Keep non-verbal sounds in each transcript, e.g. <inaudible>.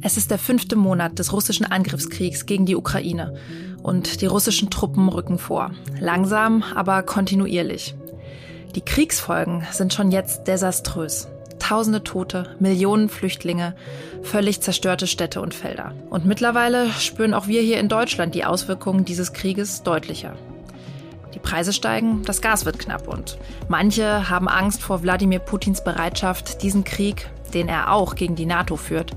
Es ist der fünfte Monat des russischen Angriffskriegs gegen die Ukraine und die russischen Truppen rücken vor. Langsam, aber kontinuierlich. Die Kriegsfolgen sind schon jetzt desaströs. Tausende Tote, Millionen Flüchtlinge, völlig zerstörte Städte und Felder. Und mittlerweile spüren auch wir hier in Deutschland die Auswirkungen dieses Krieges deutlicher. Die Preise steigen, das Gas wird knapp und manche haben Angst vor Wladimir Putins Bereitschaft, diesen Krieg, den er auch gegen die NATO führt,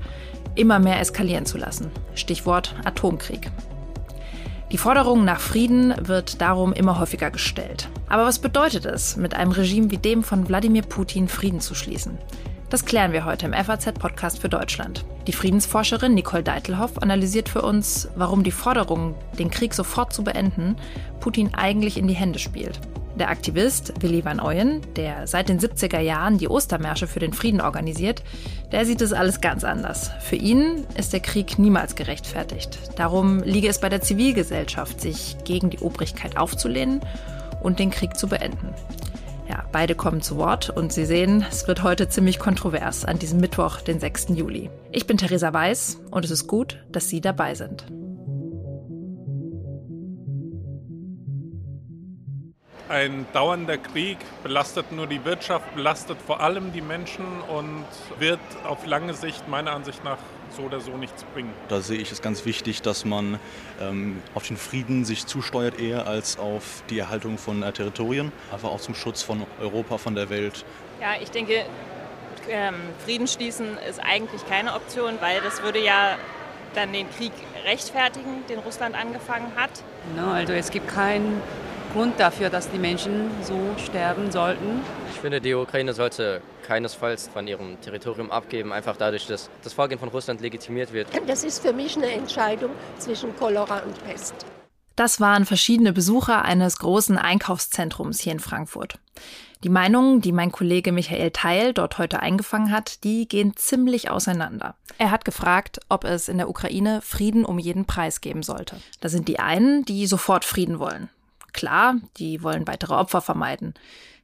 immer mehr eskalieren zu lassen. Stichwort Atomkrieg. Die Forderung nach Frieden wird darum immer häufiger gestellt. Aber was bedeutet es, mit einem Regime wie dem von Wladimir Putin Frieden zu schließen? Das klären wir heute im FAZ-Podcast für Deutschland. Die Friedensforscherin Nicole Deitelhoff analysiert für uns, warum die Forderung, den Krieg sofort zu beenden, Putin eigentlich in die Hände spielt. Der Aktivist Willy van Ooyen, der seit den 70er Jahren die Ostermärsche für den Frieden organisiert, der sieht es alles ganz anders. Für ihn ist der Krieg niemals gerechtfertigt. Darum liege es bei der Zivilgesellschaft, sich gegen die Obrigkeit aufzulehnen und den Krieg zu beenden. Ja, beide kommen zu Wort und Sie sehen, es wird heute ziemlich kontrovers an diesem Mittwoch, den 6. Juli. Ich bin Theresa Weiß und es ist gut, dass Sie dabei sind. Ein dauernder Krieg belastet nur die Wirtschaft, belastet vor allem die Menschen und wird auf lange Sicht meiner Ansicht nach so oder so nichts bringen. Da sehe ich es ganz wichtig, dass man ähm, auf den Frieden sich zusteuert eher als auf die Erhaltung von äh, Territorien, einfach auch zum Schutz von Europa, von der Welt. Ja, ich denke, ähm, Frieden schließen ist eigentlich keine Option, weil das würde ja dann den Krieg rechtfertigen, den Russland angefangen hat. No, also es gibt keinen Grund dafür, dass die Menschen so sterben sollten. Ich finde, die Ukraine sollte keinesfalls von ihrem Territorium abgeben, einfach dadurch, dass das Vorgehen von Russland legitimiert wird. Das ist für mich eine Entscheidung zwischen Cholera und Pest. Das waren verschiedene Besucher eines großen Einkaufszentrums hier in Frankfurt. Die Meinungen, die mein Kollege Michael Teil dort heute eingefangen hat, die gehen ziemlich auseinander. Er hat gefragt, ob es in der Ukraine Frieden um jeden Preis geben sollte. Da sind die einen, die sofort Frieden wollen. Klar, die wollen weitere Opfer vermeiden.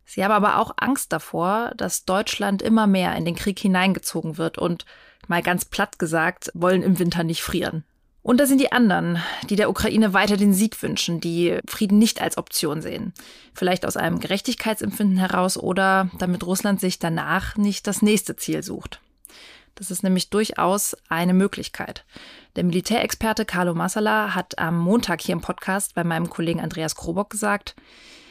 Sie haben aber auch Angst davor, dass Deutschland immer mehr in den Krieg hineingezogen wird und, mal ganz platt gesagt, wollen im Winter nicht frieren. Und da sind die anderen, die der Ukraine weiter den Sieg wünschen, die Frieden nicht als Option sehen. Vielleicht aus einem Gerechtigkeitsempfinden heraus oder damit Russland sich danach nicht das nächste Ziel sucht. Das ist nämlich durchaus eine Möglichkeit. Der Militärexperte Carlo Massala hat am Montag hier im Podcast bei meinem Kollegen Andreas Krobock gesagt,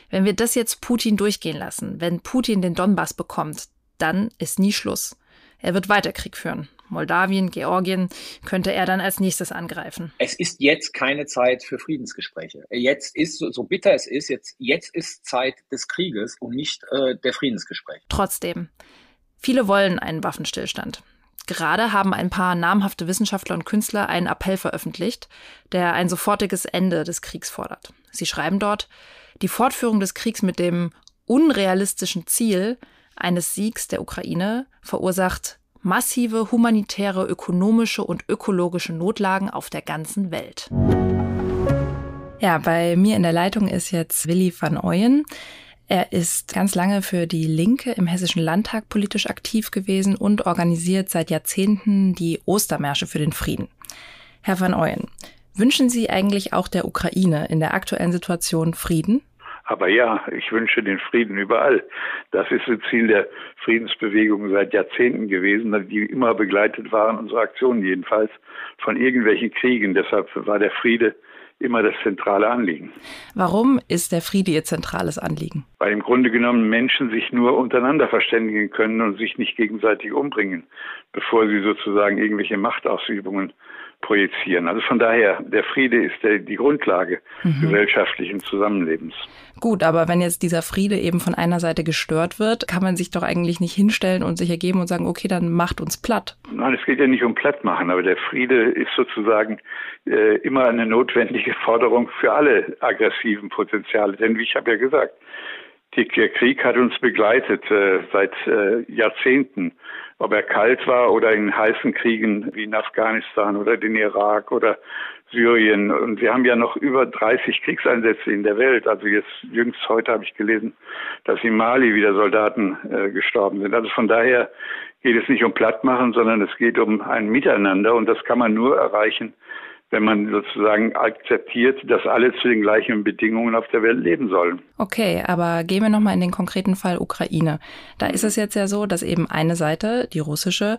wenn wir das jetzt Putin durchgehen lassen, wenn Putin den Donbass bekommt, dann ist nie Schluss. Er wird weiter Krieg führen. Moldawien, Georgien könnte er dann als nächstes angreifen. Es ist jetzt keine Zeit für Friedensgespräche. Jetzt ist, so bitter es ist, jetzt, jetzt ist Zeit des Krieges und nicht äh, der Friedensgespräche. Trotzdem, viele wollen einen Waffenstillstand. Gerade haben ein paar namhafte Wissenschaftler und Künstler einen Appell veröffentlicht, der ein sofortiges Ende des Kriegs fordert. Sie schreiben dort, die Fortführung des Kriegs mit dem unrealistischen Ziel eines Siegs der Ukraine verursacht massive humanitäre, ökonomische und ökologische Notlagen auf der ganzen Welt. Ja, bei mir in der Leitung ist jetzt Willi van Ooyen. Er ist ganz lange für die Linke im Hessischen Landtag politisch aktiv gewesen und organisiert seit Jahrzehnten die Ostermärsche für den Frieden. Herr van Ooyen, wünschen Sie eigentlich auch der Ukraine in der aktuellen Situation Frieden? Aber ja, ich wünsche den Frieden überall. Das ist das Ziel der Friedensbewegung seit Jahrzehnten gewesen, die immer begleitet waren, unsere Aktionen jedenfalls, von irgendwelchen Kriegen. Deshalb war der Friede immer das zentrale Anliegen. Warum ist der Friede Ihr zentrales Anliegen? Weil im Grunde genommen Menschen sich nur untereinander verständigen können und sich nicht gegenseitig umbringen, bevor sie sozusagen irgendwelche Machtausübungen projizieren. Also von daher, der Friede ist der, die Grundlage mhm. gesellschaftlichen Zusammenlebens. Gut, aber wenn jetzt dieser Friede eben von einer Seite gestört wird, kann man sich doch eigentlich nicht hinstellen und sich ergeben und sagen, okay, dann macht uns platt. Nein, es geht ja nicht um plattmachen, aber der Friede ist sozusagen äh, immer eine notwendige Forderung für alle aggressiven Potenziale. Denn wie ich habe ja gesagt, der Krieg hat uns begleitet äh, seit äh, Jahrzehnten ob er kalt war oder in heißen Kriegen wie in Afghanistan oder den Irak oder Syrien. Und wir haben ja noch über 30 Kriegseinsätze in der Welt. Also jetzt jüngst heute habe ich gelesen, dass in Mali wieder Soldaten äh, gestorben sind. Also von daher geht es nicht um Plattmachen, sondern es geht um ein Miteinander. Und das kann man nur erreichen, wenn man sozusagen akzeptiert, dass alle zu den gleichen Bedingungen auf der Welt leben sollen. Okay, aber gehen wir nochmal in den konkreten Fall Ukraine. Da ist es jetzt ja so, dass eben eine Seite, die russische,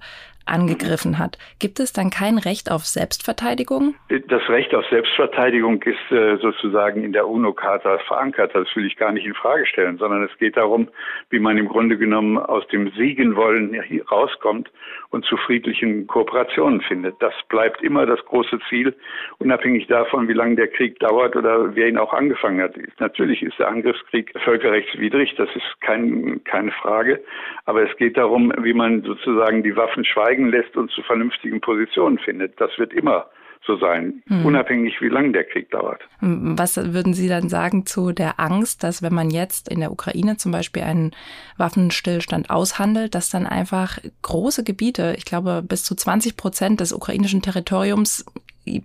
angegriffen hat. Gibt es dann kein Recht auf Selbstverteidigung? Das Recht auf Selbstverteidigung ist äh, sozusagen in der UNO-Charta verankert. Das will ich gar nicht in Frage stellen, sondern es geht darum, wie man im Grunde genommen aus dem Siegenwollen rauskommt und zu friedlichen Kooperationen findet. Das bleibt immer das große Ziel, unabhängig davon, wie lange der Krieg dauert oder wer ihn auch angefangen hat. Natürlich ist der Angriffskrieg völkerrechtswidrig, das ist kein, keine Frage. Aber es geht darum, wie man sozusagen die Waffen schweigen lässt und zu vernünftigen Positionen findet. Das wird immer so sein, hm. unabhängig wie lange der Krieg dauert. Was würden Sie dann sagen zu der Angst, dass wenn man jetzt in der Ukraine zum Beispiel einen Waffenstillstand aushandelt, dass dann einfach große Gebiete, ich glaube bis zu 20 Prozent des ukrainischen Territoriums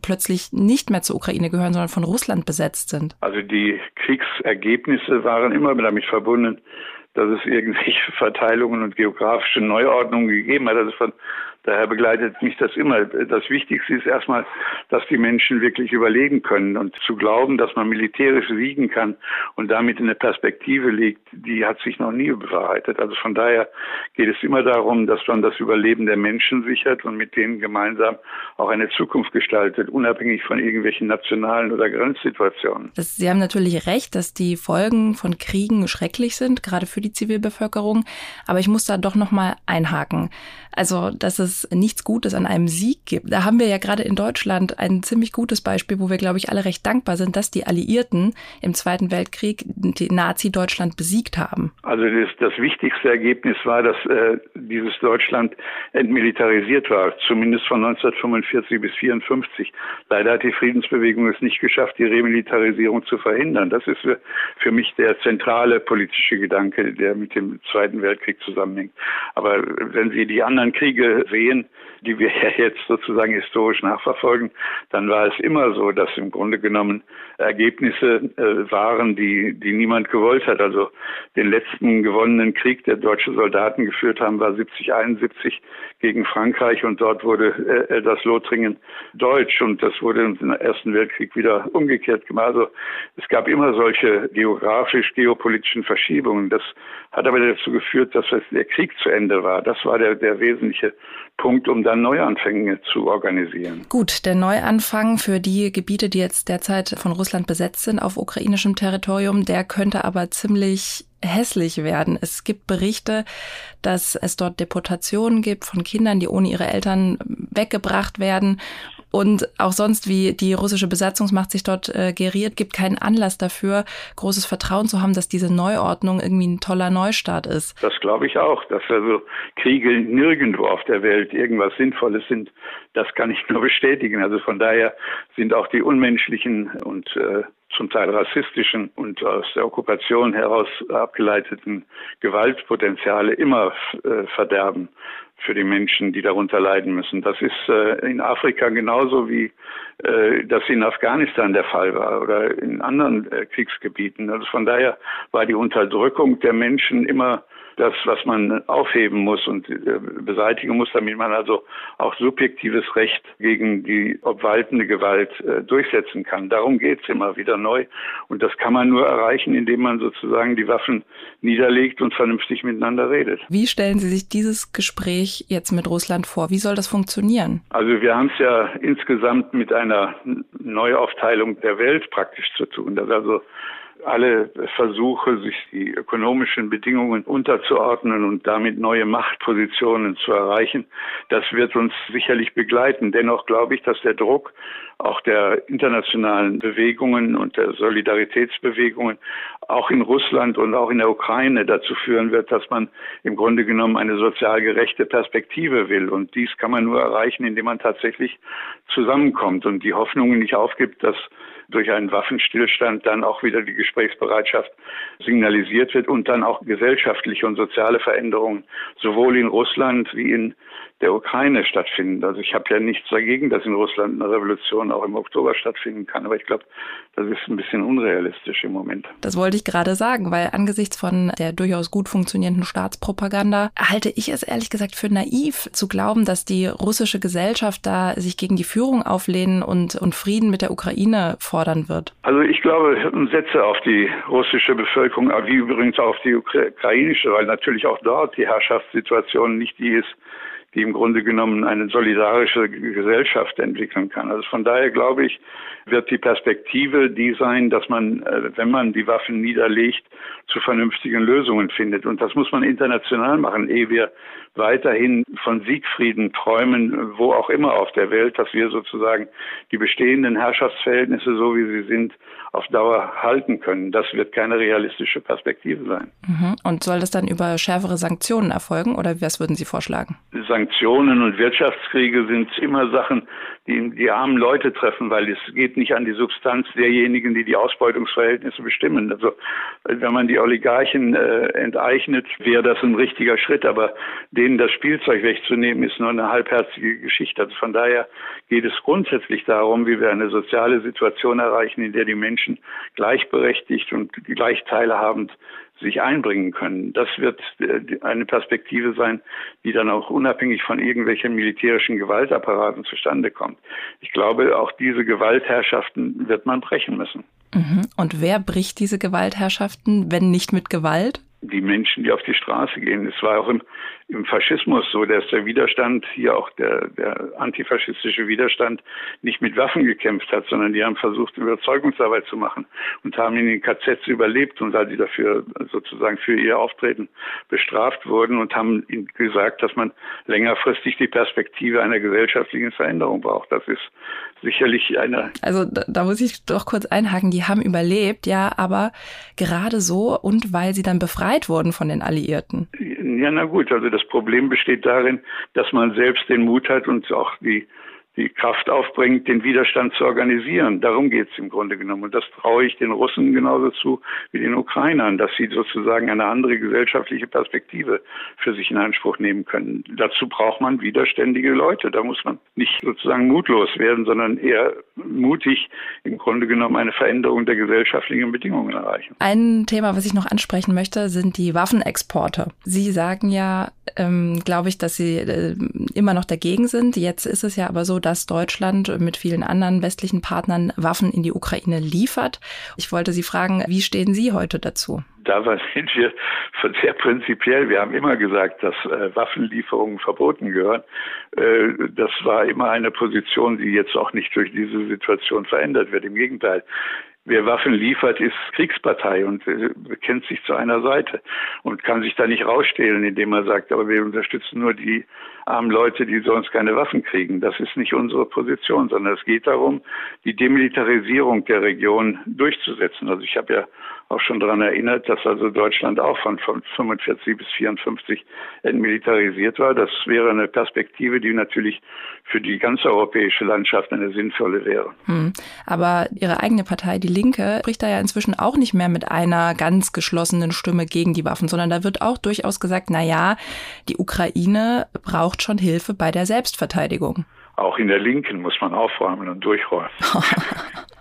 plötzlich nicht mehr zur Ukraine gehören, sondern von Russland besetzt sind? Also die Kriegsergebnisse waren immer damit verbunden, dass es irgendwelche <laughs> Verteilungen und geografische Neuordnungen gegeben hat. Also von Daher begleitet mich das immer. Das Wichtigste ist erstmal, dass die Menschen wirklich überlegen können und zu glauben, dass man militärisch siegen kann und damit in eine Perspektive liegt, die hat sich noch nie bewahrheitet. Also von daher geht es immer darum, dass man das Überleben der Menschen sichert und mit denen gemeinsam auch eine Zukunft gestaltet, unabhängig von irgendwelchen nationalen oder Grenzsituationen. Das, Sie haben natürlich recht, dass die Folgen von Kriegen schrecklich sind, gerade für die Zivilbevölkerung. Aber ich muss da doch noch mal einhaken. Also, dass es nichts Gutes an einem Sieg gibt. Da haben wir ja gerade in Deutschland ein ziemlich gutes Beispiel, wo wir, glaube ich, alle recht dankbar sind, dass die Alliierten im Zweiten Weltkrieg die Nazi-Deutschland besiegt haben. Also das, das wichtigste Ergebnis war, dass äh, dieses Deutschland entmilitarisiert war, zumindest von 1945 bis 1954. Leider hat die Friedensbewegung es nicht geschafft, die Remilitarisierung zu verhindern. Das ist für, für mich der zentrale politische Gedanke, der mit dem Zweiten Weltkrieg zusammenhängt. Aber wenn Sie die anderen anderen Kriege sehen, die wir ja jetzt sozusagen historisch nachverfolgen, dann war es immer so, dass im Grunde genommen Ergebnisse äh, waren, die, die niemand gewollt hat. Also den letzten gewonnenen Krieg, der deutsche Soldaten geführt haben, war 70, 71 gegen Frankreich und dort wurde äh, das Lothringen deutsch und das wurde im Ersten Weltkrieg wieder umgekehrt gemacht. Also es gab immer solche geografisch-geopolitischen Verschiebungen. Das hat aber dazu geführt, dass der Krieg zu Ende war. Das war der, der wesentliche Punkt, um dann Neuanfänge zu organisieren. Gut, der Neuanfang für die Gebiete, die jetzt derzeit von Russland besetzt sind auf ukrainischem Territorium, der könnte aber ziemlich hässlich werden. Es gibt Berichte, dass es dort Deportationen gibt von Kindern, die ohne ihre Eltern weggebracht werden und auch sonst, wie die russische Besatzungsmacht sich dort äh, geriert, gibt keinen Anlass dafür, großes Vertrauen zu haben, dass diese Neuordnung irgendwie ein toller Neustart ist. Das glaube ich auch, dass also Kriege nirgendwo auf der Welt irgendwas Sinnvolles sind. Das kann ich nur bestätigen. Also von daher sind auch die unmenschlichen und äh, zum Teil rassistischen und aus der Okkupation heraus abgeleiteten Gewaltpotenziale immer äh, verderben für die Menschen, die darunter leiden müssen. Das ist äh, in Afrika genauso wie äh, das in Afghanistan der Fall war oder in anderen äh, Kriegsgebieten. Also von daher war die Unterdrückung der Menschen immer das, was man aufheben muss und äh, beseitigen muss, damit man also auch subjektives Recht gegen die obwaltende Gewalt äh, durchsetzen kann. Darum geht es immer wieder neu. Und das kann man nur erreichen, indem man sozusagen die Waffen niederlegt und vernünftig miteinander redet. Wie stellen Sie sich dieses Gespräch jetzt mit Russland vor? Wie soll das funktionieren? Also wir haben es ja insgesamt mit einer Neuaufteilung der Welt praktisch zu tun. Das also alle Versuche, sich die ökonomischen Bedingungen unterzuordnen und damit neue Machtpositionen zu erreichen, das wird uns sicherlich begleiten. Dennoch glaube ich, dass der Druck auch der internationalen Bewegungen und der Solidaritätsbewegungen auch in Russland und auch in der Ukraine dazu führen wird, dass man im Grunde genommen eine sozial gerechte Perspektive will. Und dies kann man nur erreichen, indem man tatsächlich zusammenkommt und die Hoffnungen nicht aufgibt, dass durch einen Waffenstillstand dann auch wieder die Gesprächsbereitschaft signalisiert wird und dann auch gesellschaftliche und soziale Veränderungen sowohl in Russland wie in der Ukraine stattfinden. Also ich habe ja nichts dagegen, dass in Russland eine Revolution auch im Oktober stattfinden kann, aber ich glaube, das ist ein bisschen unrealistisch im Moment. Das wollte ich gerade sagen, weil angesichts von der durchaus gut funktionierenden Staatspropaganda halte ich es ehrlich gesagt für naiv zu glauben, dass die russische Gesellschaft da sich gegen die Führung auflehnen und, und Frieden mit der Ukraine fordern wird. Also ich glaube, setze auf die russische Bevölkerung, wie übrigens auch auf die ukrainische, weil natürlich auch dort die Herrschaftssituation nicht die ist, die im Grunde genommen eine solidarische Gesellschaft entwickeln kann. Also von daher glaube ich, wird die Perspektive die sein, dass man, äh, wenn man die Waffen niederlegt, zu vernünftigen Lösungen findet. Und das muss man international machen, ehe wir weiterhin von Siegfrieden träumen, wo auch immer auf der Welt, dass wir sozusagen die bestehenden Herrschaftsverhältnisse, so wie sie sind, auf Dauer halten können. Das wird keine realistische Perspektive sein. Mhm. Und soll das dann über schärfere Sanktionen erfolgen oder was würden Sie vorschlagen? Sanktionen und Wirtschaftskriege sind immer Sachen, die die armen Leute treffen, weil es geht nicht an die Substanz derjenigen, die die Ausbeutungsverhältnisse bestimmen. Also wenn man die Oligarchen äh, enteignet, wäre das ein richtiger Schritt, aber denen das Spielzeug wegzunehmen, ist nur eine halbherzige Geschichte. Also von daher geht es grundsätzlich darum, wie wir eine soziale Situation erreichen, in der die Menschen gleichberechtigt und gleich teilhabend sich einbringen können. Das wird äh, eine Perspektive sein, die dann auch unabhängig von irgendwelchen militärischen Gewaltapparaten zustande kommt. Ich glaube, auch diese Gewaltherrschaften wird man brechen müssen. Mhm. Und wer bricht diese Gewaltherrschaften, wenn nicht mit Gewalt? Die Menschen, die auf die Straße gehen. Es war auch im, im Faschismus so, dass der Widerstand, hier auch der, der antifaschistische Widerstand, nicht mit Waffen gekämpft hat, sondern die haben versucht, Überzeugungsarbeit zu machen und haben in den KZs überlebt und weil sie dafür sozusagen für ihr Auftreten bestraft wurden und haben gesagt, dass man längerfristig die Perspektive einer gesellschaftlichen Veränderung braucht. Das ist sicherlich eine. Also da, da muss ich doch kurz einhaken. Die haben überlebt, ja, aber gerade so und weil sie dann befreit wurden von den Alliierten. Ja, na gut, also das Problem besteht darin, dass man selbst den Mut hat und auch die die Kraft aufbringt, den Widerstand zu organisieren. Darum geht es im Grunde genommen. Und das traue ich den Russen genauso zu wie den Ukrainern, dass sie sozusagen eine andere gesellschaftliche Perspektive für sich in Anspruch nehmen können. Dazu braucht man widerständige Leute. Da muss man nicht sozusagen mutlos werden, sondern eher mutig im Grunde genommen eine Veränderung der gesellschaftlichen Bedingungen erreichen. Ein Thema, was ich noch ansprechen möchte, sind die Waffenexporte. Sie sagen ja, ähm, glaube ich, dass Sie äh, immer noch dagegen sind. Jetzt ist es ja aber so, dass Deutschland mit vielen anderen westlichen Partnern Waffen in die Ukraine liefert. Ich wollte Sie fragen, wie stehen Sie heute dazu? Da sind wir sehr prinzipiell. Wir haben immer gesagt, dass äh, Waffenlieferungen verboten gehören. Äh, das war immer eine Position, die jetzt auch nicht durch diese Situation verändert wird. Im Gegenteil. Wer Waffen liefert, ist Kriegspartei und bekennt sich zu einer Seite und kann sich da nicht rausstehlen, indem er sagt, aber wir unterstützen nur die armen Leute, die sonst keine Waffen kriegen. Das ist nicht unsere Position, sondern es geht darum, die Demilitarisierung der Region durchzusetzen. Also ich habe ja auch schon daran erinnert, dass also Deutschland auch von 45 bis 54 entmilitarisiert war. Das wäre eine Perspektive, die natürlich für die ganze europäische Landschaft eine sinnvolle wäre. Hm. Aber Ihre eigene Partei, die Linke, spricht da ja inzwischen auch nicht mehr mit einer ganz geschlossenen Stimme gegen die Waffen, sondern da wird auch durchaus gesagt, na ja, die Ukraine braucht schon Hilfe bei der Selbstverteidigung. Auch in der Linken muss man aufräumen und durchräumen. <laughs>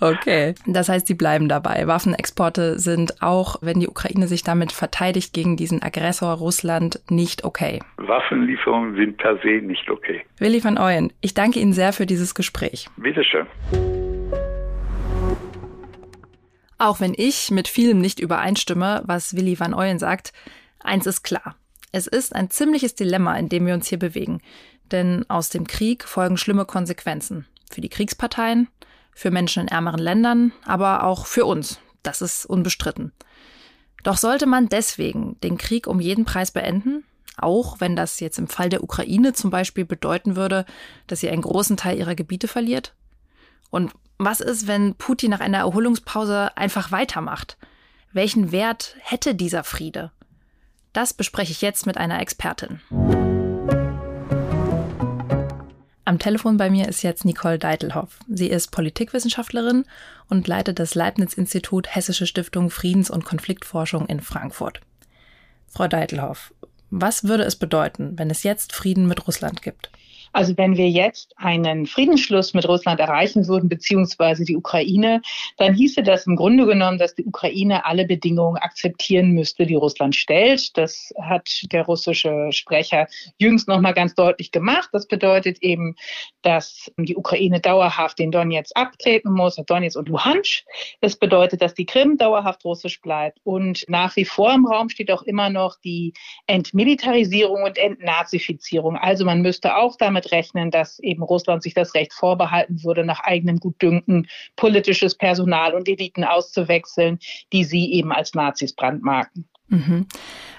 Okay. Das heißt, Sie bleiben dabei. Waffenexporte sind auch, wenn die Ukraine sich damit verteidigt gegen diesen Aggressor Russland, nicht okay. Waffenlieferungen sind per se nicht okay. Willi van Ooyen, ich danke Ihnen sehr für dieses Gespräch. Bitteschön. Auch wenn ich mit vielem nicht übereinstimme, was Willi van Ooyen sagt, eins ist klar. Es ist ein ziemliches Dilemma, in dem wir uns hier bewegen. Denn aus dem Krieg folgen schlimme Konsequenzen. Für die Kriegsparteien, für Menschen in ärmeren Ländern, aber auch für uns. Das ist unbestritten. Doch sollte man deswegen den Krieg um jeden Preis beenden? Auch wenn das jetzt im Fall der Ukraine zum Beispiel bedeuten würde, dass sie einen großen Teil ihrer Gebiete verliert? Und was ist, wenn Putin nach einer Erholungspause einfach weitermacht? Welchen Wert hätte dieser Friede? Das bespreche ich jetzt mit einer Expertin. Am Telefon bei mir ist jetzt Nicole Deitelhoff. Sie ist Politikwissenschaftlerin und leitet das Leibniz-Institut Hessische Stiftung Friedens- und Konfliktforschung in Frankfurt. Frau Deitelhoff, was würde es bedeuten, wenn es jetzt Frieden mit Russland gibt? Also wenn wir jetzt einen Friedensschluss mit Russland erreichen würden, beziehungsweise die Ukraine, dann hieße das im Grunde genommen, dass die Ukraine alle Bedingungen akzeptieren müsste, die Russland stellt. Das hat der russische Sprecher jüngst noch mal ganz deutlich gemacht. Das bedeutet eben, dass die Ukraine dauerhaft den Donetsk abtreten muss, Donetsk und Luhansk. Das bedeutet, dass die Krim dauerhaft russisch bleibt. Und nach wie vor im Raum steht auch immer noch die Entmilitarisierung und Entnazifizierung. Also man müsste auch rechnen, dass eben Russland sich das Recht vorbehalten würde, nach eigenem Gutdünken politisches Personal und Eliten auszuwechseln, die sie eben als Nazis brandmarken. Mhm.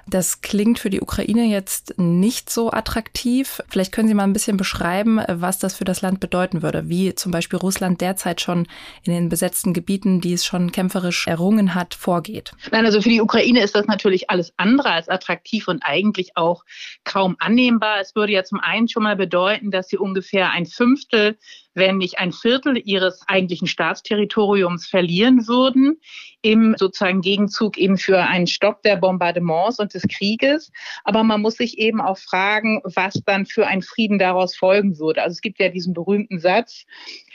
Das klingt für die Ukraine jetzt nicht so attraktiv. Vielleicht können Sie mal ein bisschen beschreiben, was das für das Land bedeuten würde, wie zum Beispiel Russland derzeit schon in den besetzten Gebieten, die es schon kämpferisch errungen hat, vorgeht. Nein, also für die Ukraine ist das natürlich alles andere als attraktiv und eigentlich auch kaum annehmbar. Es würde ja zum einen schon mal bedeuten, dass sie ungefähr ein Fünftel wenn nicht ein Viertel ihres eigentlichen Staatsterritoriums verlieren würden, im sozusagen Gegenzug eben für einen Stopp der Bombardements und des Krieges. Aber man muss sich eben auch fragen, was dann für ein Frieden daraus folgen würde. Also es gibt ja diesen berühmten Satz,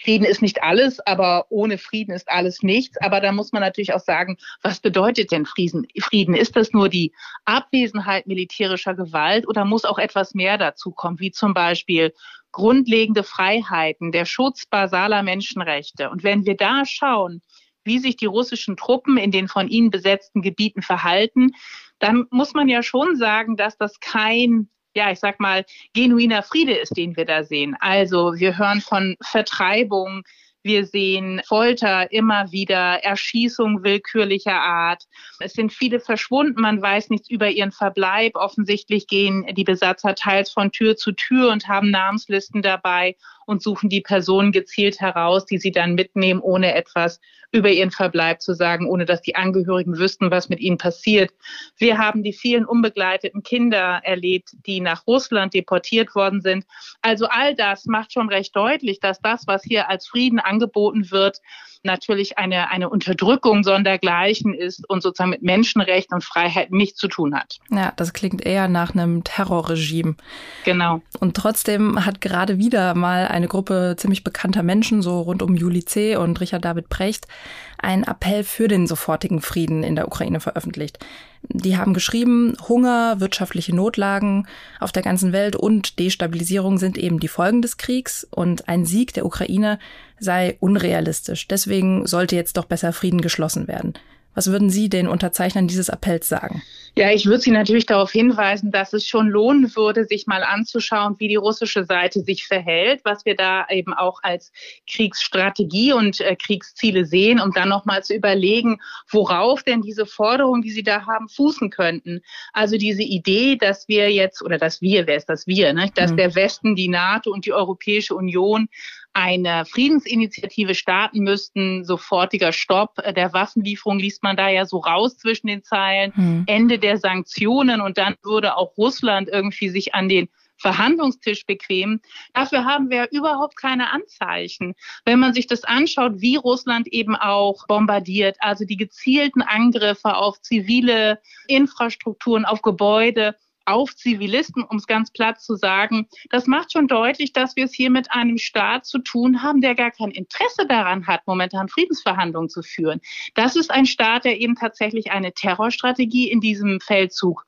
Frieden ist nicht alles, aber ohne Frieden ist alles nichts. Aber da muss man natürlich auch sagen, was bedeutet denn Frieden? Frieden? Ist das nur die Abwesenheit militärischer Gewalt oder muss auch etwas mehr dazu kommen, wie zum Beispiel grundlegende Freiheiten, der Schutz basaler Menschenrechte. Und wenn wir da schauen, wie sich die russischen Truppen in den von ihnen besetzten Gebieten verhalten, dann muss man ja schon sagen, dass das kein ja, ich sag mal, genuiner Friede ist, den wir da sehen. Also wir hören von Vertreibung, wir sehen Folter immer wieder, Erschießung willkürlicher Art. Es sind viele verschwunden. Man weiß nichts über ihren Verbleib. Offensichtlich gehen die Besatzer teils von Tür zu Tür und haben Namenslisten dabei und suchen die Personen gezielt heraus, die sie dann mitnehmen, ohne etwas über ihren Verbleib zu sagen, ohne dass die Angehörigen wüssten, was mit ihnen passiert. Wir haben die vielen unbegleiteten Kinder erlebt, die nach Russland deportiert worden sind. Also all das macht schon recht deutlich, dass das, was hier als Frieden angeboten wird, natürlich eine, eine Unterdrückung sondergleichen ist und sozusagen mit Menschenrechten und Freiheit nichts zu tun hat. Ja, das klingt eher nach einem Terrorregime. Genau. Und trotzdem hat gerade wieder mal eine Gruppe ziemlich bekannter Menschen, so rund um Juli C. und Richard David Precht, einen Appell für den sofortigen Frieden in der Ukraine veröffentlicht. Die haben geschrieben, Hunger, wirtschaftliche Notlagen auf der ganzen Welt und Destabilisierung sind eben die Folgen des Kriegs und ein Sieg der Ukraine sei unrealistisch. Deswegen sollte jetzt doch besser Frieden geschlossen werden. Was würden Sie den Unterzeichnern dieses Appells sagen? Ja, ich würde Sie natürlich darauf hinweisen, dass es schon lohnen würde, sich mal anzuschauen, wie die russische Seite sich verhält, was wir da eben auch als Kriegsstrategie und äh, Kriegsziele sehen, um dann nochmal zu überlegen, worauf denn diese Forderungen, die Sie da haben, fußen könnten. Also diese Idee, dass wir jetzt, oder dass wir, wer ist das wir, ne? dass mhm. der Westen, die NATO und die Europäische Union eine Friedensinitiative starten müssten, sofortiger Stopp der Waffenlieferung liest man da ja so raus zwischen den Zeilen, hm. Ende der Sanktionen und dann würde auch Russland irgendwie sich an den Verhandlungstisch bequemen. Dafür haben wir überhaupt keine Anzeichen. Wenn man sich das anschaut, wie Russland eben auch bombardiert, also die gezielten Angriffe auf zivile Infrastrukturen, auf Gebäude, auf Zivilisten, um es ganz platt zu sagen. Das macht schon deutlich, dass wir es hier mit einem Staat zu tun haben, der gar kein Interesse daran hat, momentan Friedensverhandlungen zu führen. Das ist ein Staat, der eben tatsächlich eine Terrorstrategie in diesem Feldzug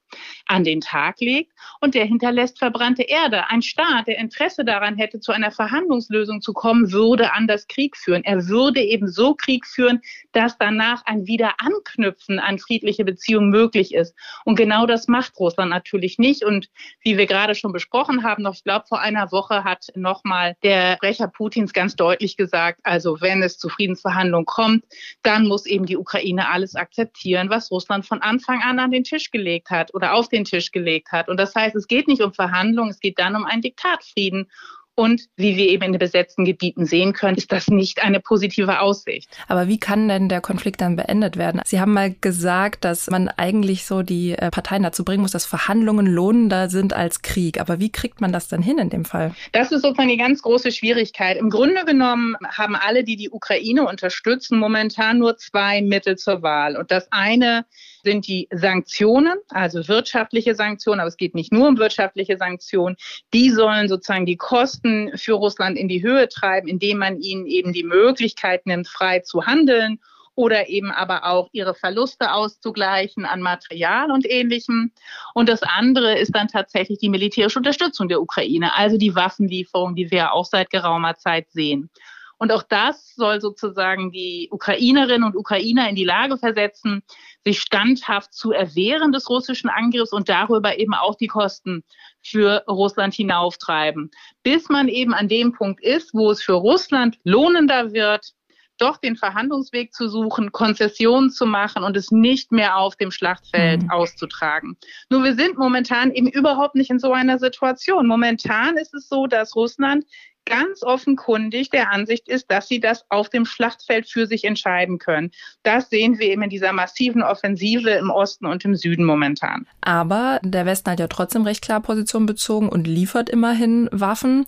an den Tag legt und der hinterlässt verbrannte Erde. Ein Staat, der Interesse daran hätte, zu einer Verhandlungslösung zu kommen, würde anders Krieg führen. Er würde eben so Krieg führen, dass danach ein Wiederanknüpfen an friedliche Beziehungen möglich ist. Und genau das macht Russland natürlich nicht. Und wie wir gerade schon besprochen haben, noch, ich glaube, vor einer Woche hat nochmal der Sprecher Putins ganz deutlich gesagt, also wenn es zu Friedensverhandlungen kommt, dann muss eben die Ukraine alles akzeptieren, was Russland von Anfang an an den Tisch gelegt hat oder auf den Tisch gelegt hat. Und das heißt, es geht nicht um Verhandlungen, es geht dann um einen Diktatfrieden. Und wie wir eben in den besetzten Gebieten sehen können, ist das nicht eine positive Aussicht. Aber wie kann denn der Konflikt dann beendet werden? Sie haben mal gesagt, dass man eigentlich so die äh, Parteien dazu bringen muss, dass Verhandlungen lohnender sind als Krieg. Aber wie kriegt man das dann hin in dem Fall? Das ist sozusagen die ganz große Schwierigkeit. Im Grunde genommen haben alle, die die Ukraine unterstützen, momentan nur zwei Mittel zur Wahl. Und das eine sind die Sanktionen, also wirtschaftliche Sanktionen, aber es geht nicht nur um wirtschaftliche Sanktionen. Die sollen sozusagen die Kosten für Russland in die Höhe treiben, indem man ihnen eben die Möglichkeit nimmt, frei zu handeln oder eben aber auch ihre Verluste auszugleichen an Material und ähnlichem. Und das andere ist dann tatsächlich die militärische Unterstützung der Ukraine, also die Waffenlieferung, die wir auch seit geraumer Zeit sehen. Und auch das soll sozusagen die Ukrainerinnen und Ukrainer in die Lage versetzen, sich standhaft zu erwehren des russischen Angriffs und darüber eben auch die Kosten für Russland hinauftreiben, bis man eben an dem Punkt ist, wo es für Russland lohnender wird, doch den Verhandlungsweg zu suchen, Konzessionen zu machen und es nicht mehr auf dem Schlachtfeld mhm. auszutragen. Nur wir sind momentan eben überhaupt nicht in so einer Situation. Momentan ist es so, dass Russland ganz offenkundig der Ansicht ist, dass sie das auf dem Schlachtfeld für sich entscheiden können. Das sehen wir eben in dieser massiven Offensive im Osten und im Süden momentan. Aber der Westen hat ja trotzdem recht klar Position bezogen und liefert immerhin Waffen.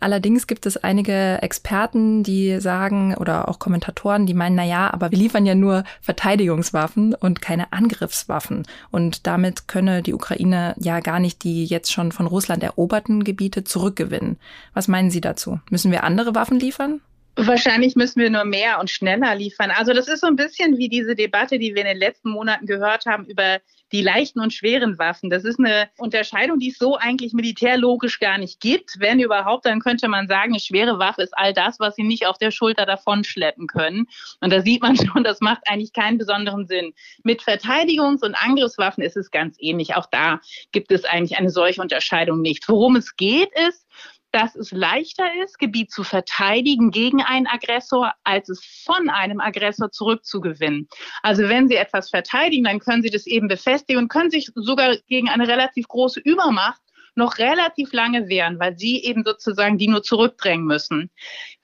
Allerdings gibt es einige Experten, die sagen, oder auch Kommentatoren, die meinen, na ja, aber wir liefern ja nur Verteidigungswaffen und keine Angriffswaffen. Und damit könne die Ukraine ja gar nicht die jetzt schon von Russland eroberten Gebiete zurückgewinnen. Was meinen Sie dazu? Müssen wir andere Waffen liefern? Wahrscheinlich müssen wir nur mehr und schneller liefern. Also das ist so ein bisschen wie diese Debatte, die wir in den letzten Monaten gehört haben über die leichten und schweren Waffen. Das ist eine Unterscheidung, die es so eigentlich militärlogisch gar nicht gibt. Wenn überhaupt, dann könnte man sagen, eine schwere Waffe ist all das, was sie nicht auf der Schulter davonschleppen können. Und da sieht man <laughs> schon, das macht eigentlich keinen besonderen Sinn. Mit Verteidigungs- und Angriffswaffen ist es ganz ähnlich. Auch da gibt es eigentlich eine solche Unterscheidung nicht. Worum es geht, ist, dass es leichter ist, Gebiet zu verteidigen gegen einen Aggressor, als es von einem Aggressor zurückzugewinnen. Also wenn Sie etwas verteidigen, dann können Sie das eben befestigen und können sich sogar gegen eine relativ große Übermacht noch relativ lange wehren, weil sie eben sozusagen die nur zurückdrängen müssen.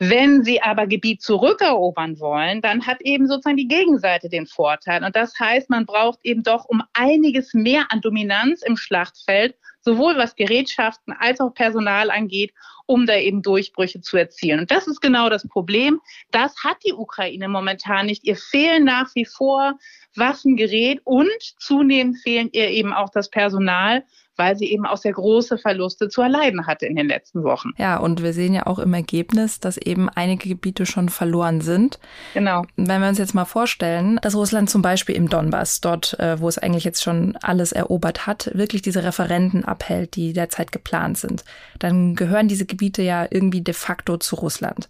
Wenn sie aber Gebiet zurückerobern wollen, dann hat eben sozusagen die Gegenseite den Vorteil. Und das heißt, man braucht eben doch um einiges mehr an Dominanz im Schlachtfeld, sowohl was Gerätschaften als auch Personal angeht, um da eben Durchbrüche zu erzielen. Und das ist genau das Problem. Das hat die Ukraine momentan nicht. Ihr fehlen nach wie vor Waffengerät und zunehmend fehlen ihr eben auch das Personal, weil sie eben auch sehr große Verluste zu erleiden hatte in den letzten Wochen. Ja, und wir sehen ja auch im Ergebnis, dass eben einige Gebiete schon verloren sind. Genau. Wenn wir uns jetzt mal vorstellen, dass Russland zum Beispiel im Donbass, dort, äh, wo es eigentlich jetzt schon alles erobert hat, wirklich diese Referenten abhält, die derzeit geplant sind, dann gehören diese Gebiete ja irgendwie de facto zu Russland.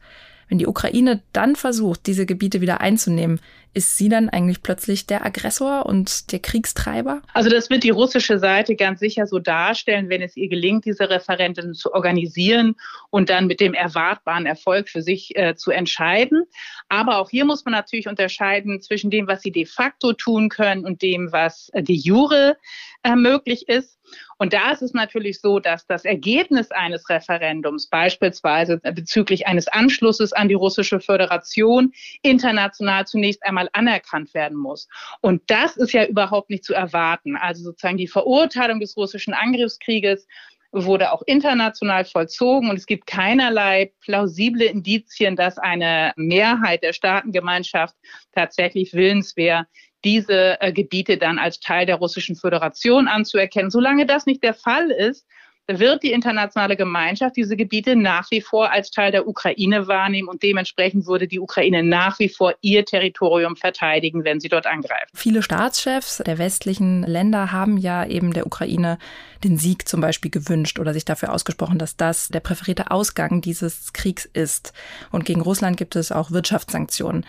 Wenn die Ukraine dann versucht, diese Gebiete wieder einzunehmen, ist sie dann eigentlich plötzlich der Aggressor und der Kriegstreiber? Also das wird die russische Seite ganz sicher so darstellen, wenn es ihr gelingt, diese Referenten zu organisieren und dann mit dem erwartbaren Erfolg für sich äh, zu entscheiden. Aber auch hier muss man natürlich unterscheiden zwischen dem, was sie de facto tun können und dem, was äh, de jure äh, möglich ist. Und da ist es natürlich so, dass das Ergebnis eines Referendums, beispielsweise bezüglich eines Anschlusses an die russische Föderation, international zunächst einmal anerkannt werden muss. Und das ist ja überhaupt nicht zu erwarten. Also sozusagen die Verurteilung des russischen Angriffskrieges wurde auch international vollzogen und es gibt keinerlei plausible Indizien, dass eine Mehrheit der Staatengemeinschaft tatsächlich willens wäre, diese äh, Gebiete dann als Teil der Russischen Föderation anzuerkennen. Solange das nicht der Fall ist, wird die internationale Gemeinschaft diese Gebiete nach wie vor als Teil der Ukraine wahrnehmen und dementsprechend würde die Ukraine nach wie vor ihr Territorium verteidigen, wenn sie dort angreift. Viele Staatschefs der westlichen Länder haben ja eben der Ukraine den Sieg zum Beispiel gewünscht oder sich dafür ausgesprochen, dass das der präferierte Ausgang dieses Kriegs ist. Und gegen Russland gibt es auch Wirtschaftssanktionen.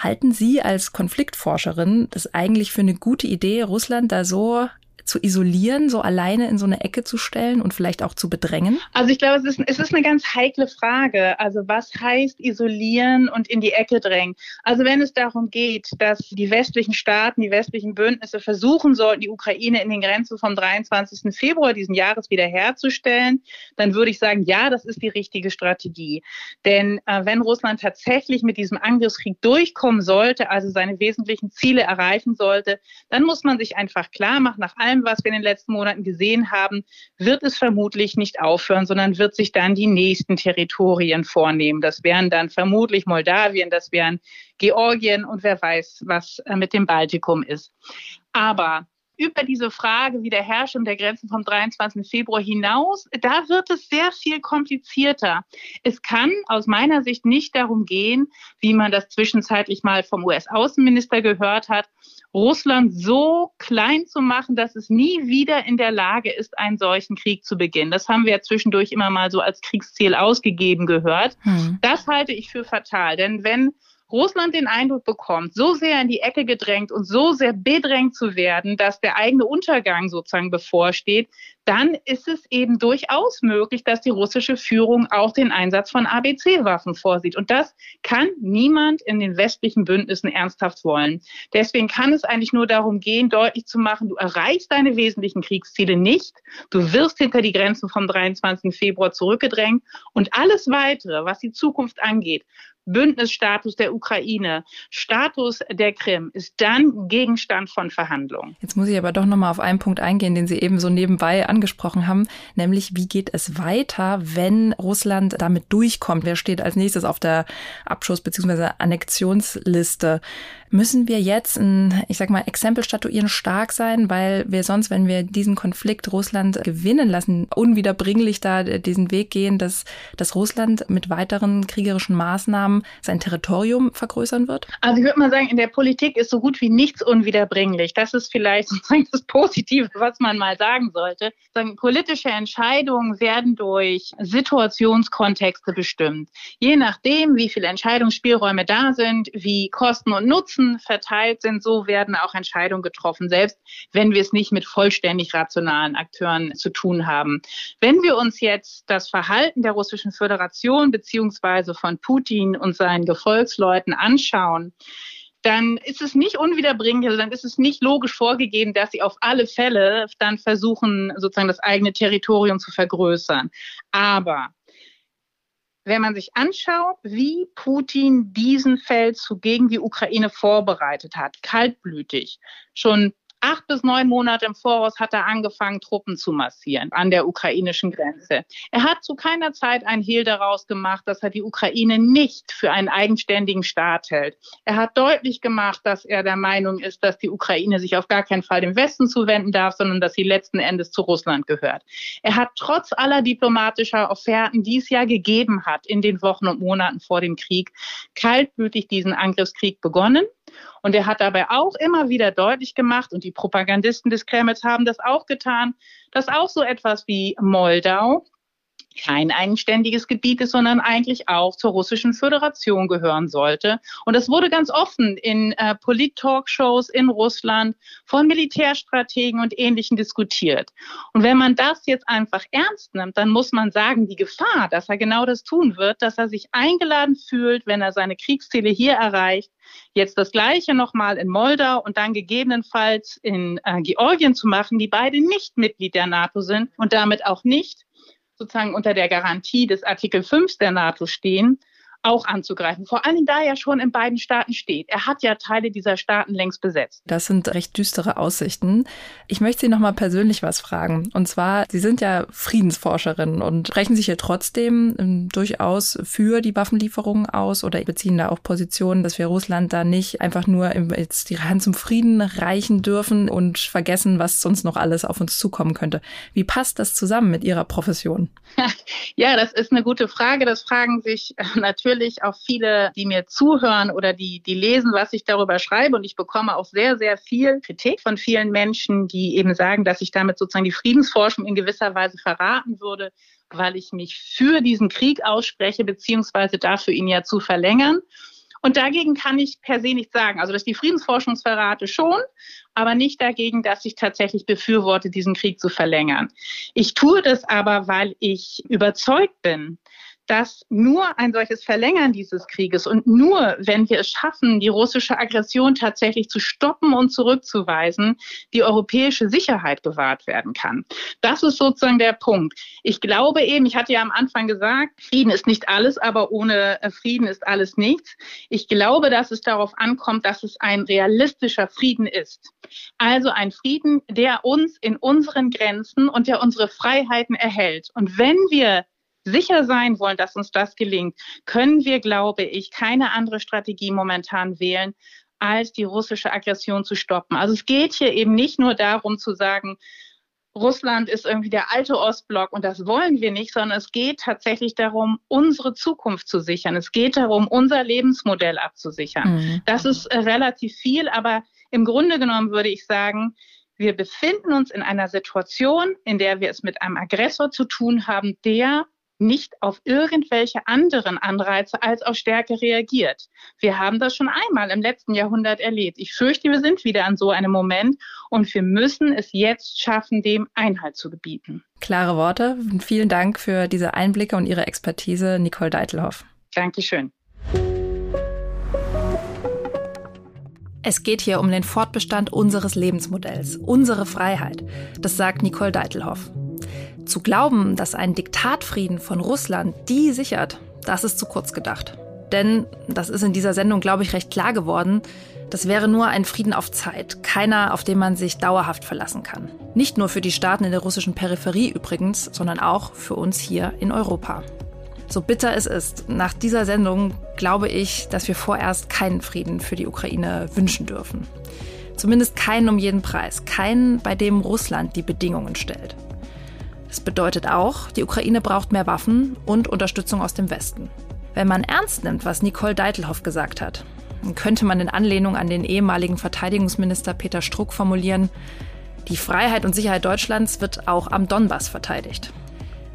Halten Sie als Konfliktforscherin das eigentlich für eine gute Idee, Russland da so zu isolieren, so alleine in so eine Ecke zu stellen und vielleicht auch zu bedrängen? Also ich glaube, es ist, es ist eine ganz heikle Frage. Also was heißt isolieren und in die Ecke drängen? Also wenn es darum geht, dass die westlichen Staaten, die westlichen Bündnisse versuchen sollten, die Ukraine in den Grenzen vom 23. Februar diesen Jahres wiederherzustellen, dann würde ich sagen, ja, das ist die richtige Strategie. Denn äh, wenn Russland tatsächlich mit diesem Angriffskrieg durchkommen sollte, also seine wesentlichen Ziele erreichen sollte, dann muss man sich einfach klar machen, nach allem, was wir in den letzten Monaten gesehen haben, wird es vermutlich nicht aufhören, sondern wird sich dann die nächsten Territorien vornehmen. Das wären dann vermutlich Moldawien, das wären Georgien und wer weiß, was äh, mit dem Baltikum ist. Aber über diese Frage Wiederherrschung der Grenzen vom 23. Februar hinaus, da wird es sehr viel komplizierter. Es kann aus meiner Sicht nicht darum gehen, wie man das zwischenzeitlich mal vom US-Außenminister gehört hat, Russland so klein zu machen, dass es nie wieder in der Lage ist, einen solchen Krieg zu beginnen. Das haben wir ja zwischendurch immer mal so als Kriegsziel ausgegeben gehört. Hm. Das halte ich für fatal, denn wenn Russland den Eindruck bekommt, so sehr in die Ecke gedrängt und so sehr bedrängt zu werden, dass der eigene Untergang sozusagen bevorsteht, dann ist es eben durchaus möglich, dass die russische Führung auch den Einsatz von ABC-Waffen vorsieht. Und das kann niemand in den westlichen Bündnissen ernsthaft wollen. Deswegen kann es eigentlich nur darum gehen, deutlich zu machen, du erreichst deine wesentlichen Kriegsziele nicht, du wirst hinter die Grenzen vom 23. Februar zurückgedrängt und alles weitere, was die Zukunft angeht, Bündnisstatus der Ukraine, Status der Krim ist dann Gegenstand von Verhandlungen. Jetzt muss ich aber doch noch mal auf einen Punkt eingehen, den Sie eben so nebenbei angesprochen haben, nämlich wie geht es weiter, wenn Russland damit durchkommt? Wer steht als nächstes auf der Abschuss- bzw. Annexionsliste? Müssen wir jetzt ein, ich sag mal, Exempel statuieren, stark sein, weil wir sonst, wenn wir diesen Konflikt Russland gewinnen lassen, unwiederbringlich da diesen Weg gehen, dass, dass Russland mit weiteren kriegerischen Maßnahmen sein Territorium vergrößern wird? Also ich würde mal sagen, in der Politik ist so gut wie nichts unwiederbringlich. Das ist vielleicht <laughs> sozusagen das Positive, was man mal sagen sollte. Politische Entscheidungen werden durch Situationskontexte bestimmt. Je nachdem, wie viele Entscheidungsspielräume da sind, wie Kosten und Nutzen verteilt sind, so werden auch Entscheidungen getroffen, selbst wenn wir es nicht mit vollständig rationalen Akteuren zu tun haben. Wenn wir uns jetzt das Verhalten der Russischen Föderation beziehungsweise von Putin und seinen Gefolgsleuten anschauen, dann ist es nicht unwiederbringlich, also dann ist es nicht logisch vorgegeben, dass sie auf alle Fälle dann versuchen, sozusagen das eigene Territorium zu vergrößern. Aber wenn man sich anschaut, wie Putin diesen Feldzug gegen die Ukraine vorbereitet hat, kaltblütig, schon acht bis neun Monate im Voraus hat er angefangen, Truppen zu massieren an der ukrainischen Grenze. Er hat zu keiner Zeit ein Hehl daraus gemacht, dass er die Ukraine nicht für einen eigenständigen Staat hält. Er hat deutlich gemacht, dass er der Meinung ist, dass die Ukraine sich auf gar keinen Fall dem Westen zuwenden darf, sondern dass sie letzten Endes zu Russland gehört. Er hat trotz aller diplomatischer Offerten, die es ja gegeben hat in den Wochen und Monaten vor dem Krieg, kaltblütig diesen Angriffskrieg begonnen. Und er hat dabei auch immer wieder deutlich gemacht, und die Propagandisten des Kremls haben das auch getan, dass auch so etwas wie Moldau kein eigenständiges Gebiet ist, sondern eigentlich auch zur Russischen Föderation gehören sollte. Und das wurde ganz offen in äh, Polit-Talkshows in Russland von Militärstrategen und Ähnlichen diskutiert. Und wenn man das jetzt einfach ernst nimmt, dann muss man sagen, die Gefahr, dass er genau das tun wird, dass er sich eingeladen fühlt, wenn er seine Kriegsziele hier erreicht, jetzt das Gleiche nochmal in Moldau und dann gegebenenfalls in äh, Georgien zu machen, die beide nicht Mitglied der NATO sind und damit auch nicht sozusagen unter der Garantie des Artikel 5 der NATO stehen, auch anzugreifen. Vor allem da er schon in beiden Staaten steht. Er hat ja Teile dieser Staaten längst besetzt. Das sind recht düstere Aussichten. Ich möchte Sie noch mal persönlich was fragen. Und zwar, Sie sind ja Friedensforscherin und sprechen sich ja trotzdem ähm, durchaus für die Waffenlieferungen aus oder beziehen da auch Positionen, dass wir Russland da nicht einfach nur jetzt die Hand zum Frieden reichen dürfen und vergessen, was sonst noch alles auf uns zukommen könnte. Wie passt das zusammen mit Ihrer Profession? <laughs> Ja, das ist eine gute Frage. Das fragen sich natürlich natürlich auch viele, die mir zuhören oder die, die lesen, was ich darüber schreibe. Und ich bekomme auch sehr, sehr viel Kritik von vielen Menschen, die eben sagen, dass ich damit sozusagen die Friedensforschung in gewisser Weise verraten würde, weil ich mich für diesen Krieg ausspreche, beziehungsweise dafür ihn ja zu verlängern. Und dagegen kann ich per se nicht sagen. Also, dass die Friedensforschungsverrate schon, aber nicht dagegen, dass ich tatsächlich befürworte, diesen Krieg zu verlängern. Ich tue das aber, weil ich überzeugt bin, dass nur ein solches Verlängern dieses Krieges und nur, wenn wir es schaffen, die russische Aggression tatsächlich zu stoppen und zurückzuweisen, die europäische Sicherheit gewahrt werden kann. Das ist sozusagen der Punkt. Ich glaube eben, ich hatte ja am Anfang gesagt, Frieden ist nicht alles, aber ohne äh, Frieden ist alles nichts. Ich glaube, dass es darauf ankommt, dass es ein realistischer Frieden ist. Also ein Frieden, der uns in unseren Grenzen und der unsere Freiheiten erhält. Und wenn wir sicher sein wollen, dass uns das gelingt, können wir, glaube ich, keine andere Strategie momentan wählen, als die russische Aggression zu stoppen. Also es geht hier eben nicht nur darum zu sagen, Russland ist irgendwie der alte Ostblock und das wollen wir nicht, sondern es geht tatsächlich darum, unsere Zukunft zu sichern. Es geht darum, unser Lebensmodell abzusichern. Mhm. Das ist äh, relativ viel, aber im Grunde genommen würde ich sagen, wir befinden uns in einer Situation, in der wir es mit einem Aggressor zu tun haben, der nicht auf irgendwelche anderen Anreize als auf Stärke reagiert. Wir haben das schon einmal im letzten Jahrhundert erlebt. Ich fürchte, wir sind wieder an so einem Moment und wir müssen es jetzt schaffen, dem Einhalt zu gebieten. Klare Worte. Vielen Dank für diese Einblicke und Ihre Expertise, Nicole Deitelhoff. Dankeschön. Es geht hier um den Fortbestand unseres Lebensmodells, unsere Freiheit. Das sagt Nicole Deitelhoff. Zu glauben, dass ein Diktatfrieden von Russland die sichert, das ist zu kurz gedacht. Denn, das ist in dieser Sendung, glaube ich, recht klar geworden, das wäre nur ein Frieden auf Zeit, keiner, auf den man sich dauerhaft verlassen kann. Nicht nur für die Staaten in der russischen Peripherie übrigens, sondern auch für uns hier in Europa. So bitter es ist, nach dieser Sendung glaube ich, dass wir vorerst keinen Frieden für die Ukraine wünschen dürfen. Zumindest keinen um jeden Preis, keinen, bei dem Russland die Bedingungen stellt. Das bedeutet auch, die Ukraine braucht mehr Waffen und Unterstützung aus dem Westen. Wenn man ernst nimmt, was Nicole Deitelhoff gesagt hat, könnte man in Anlehnung an den ehemaligen Verteidigungsminister Peter Struck formulieren, die Freiheit und Sicherheit Deutschlands wird auch am Donbass verteidigt.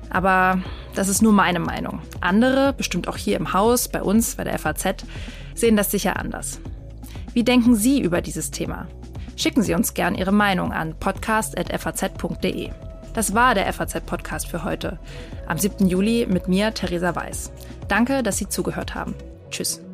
Aber das ist nur meine Meinung. Andere, bestimmt auch hier im Haus, bei uns, bei der FAZ, sehen das sicher anders. Wie denken Sie über dieses Thema? Schicken Sie uns gern Ihre Meinung an podcast.faz.de. Das war der FAZ-Podcast für heute. Am 7. Juli mit mir, Theresa Weiß. Danke, dass Sie zugehört haben. Tschüss.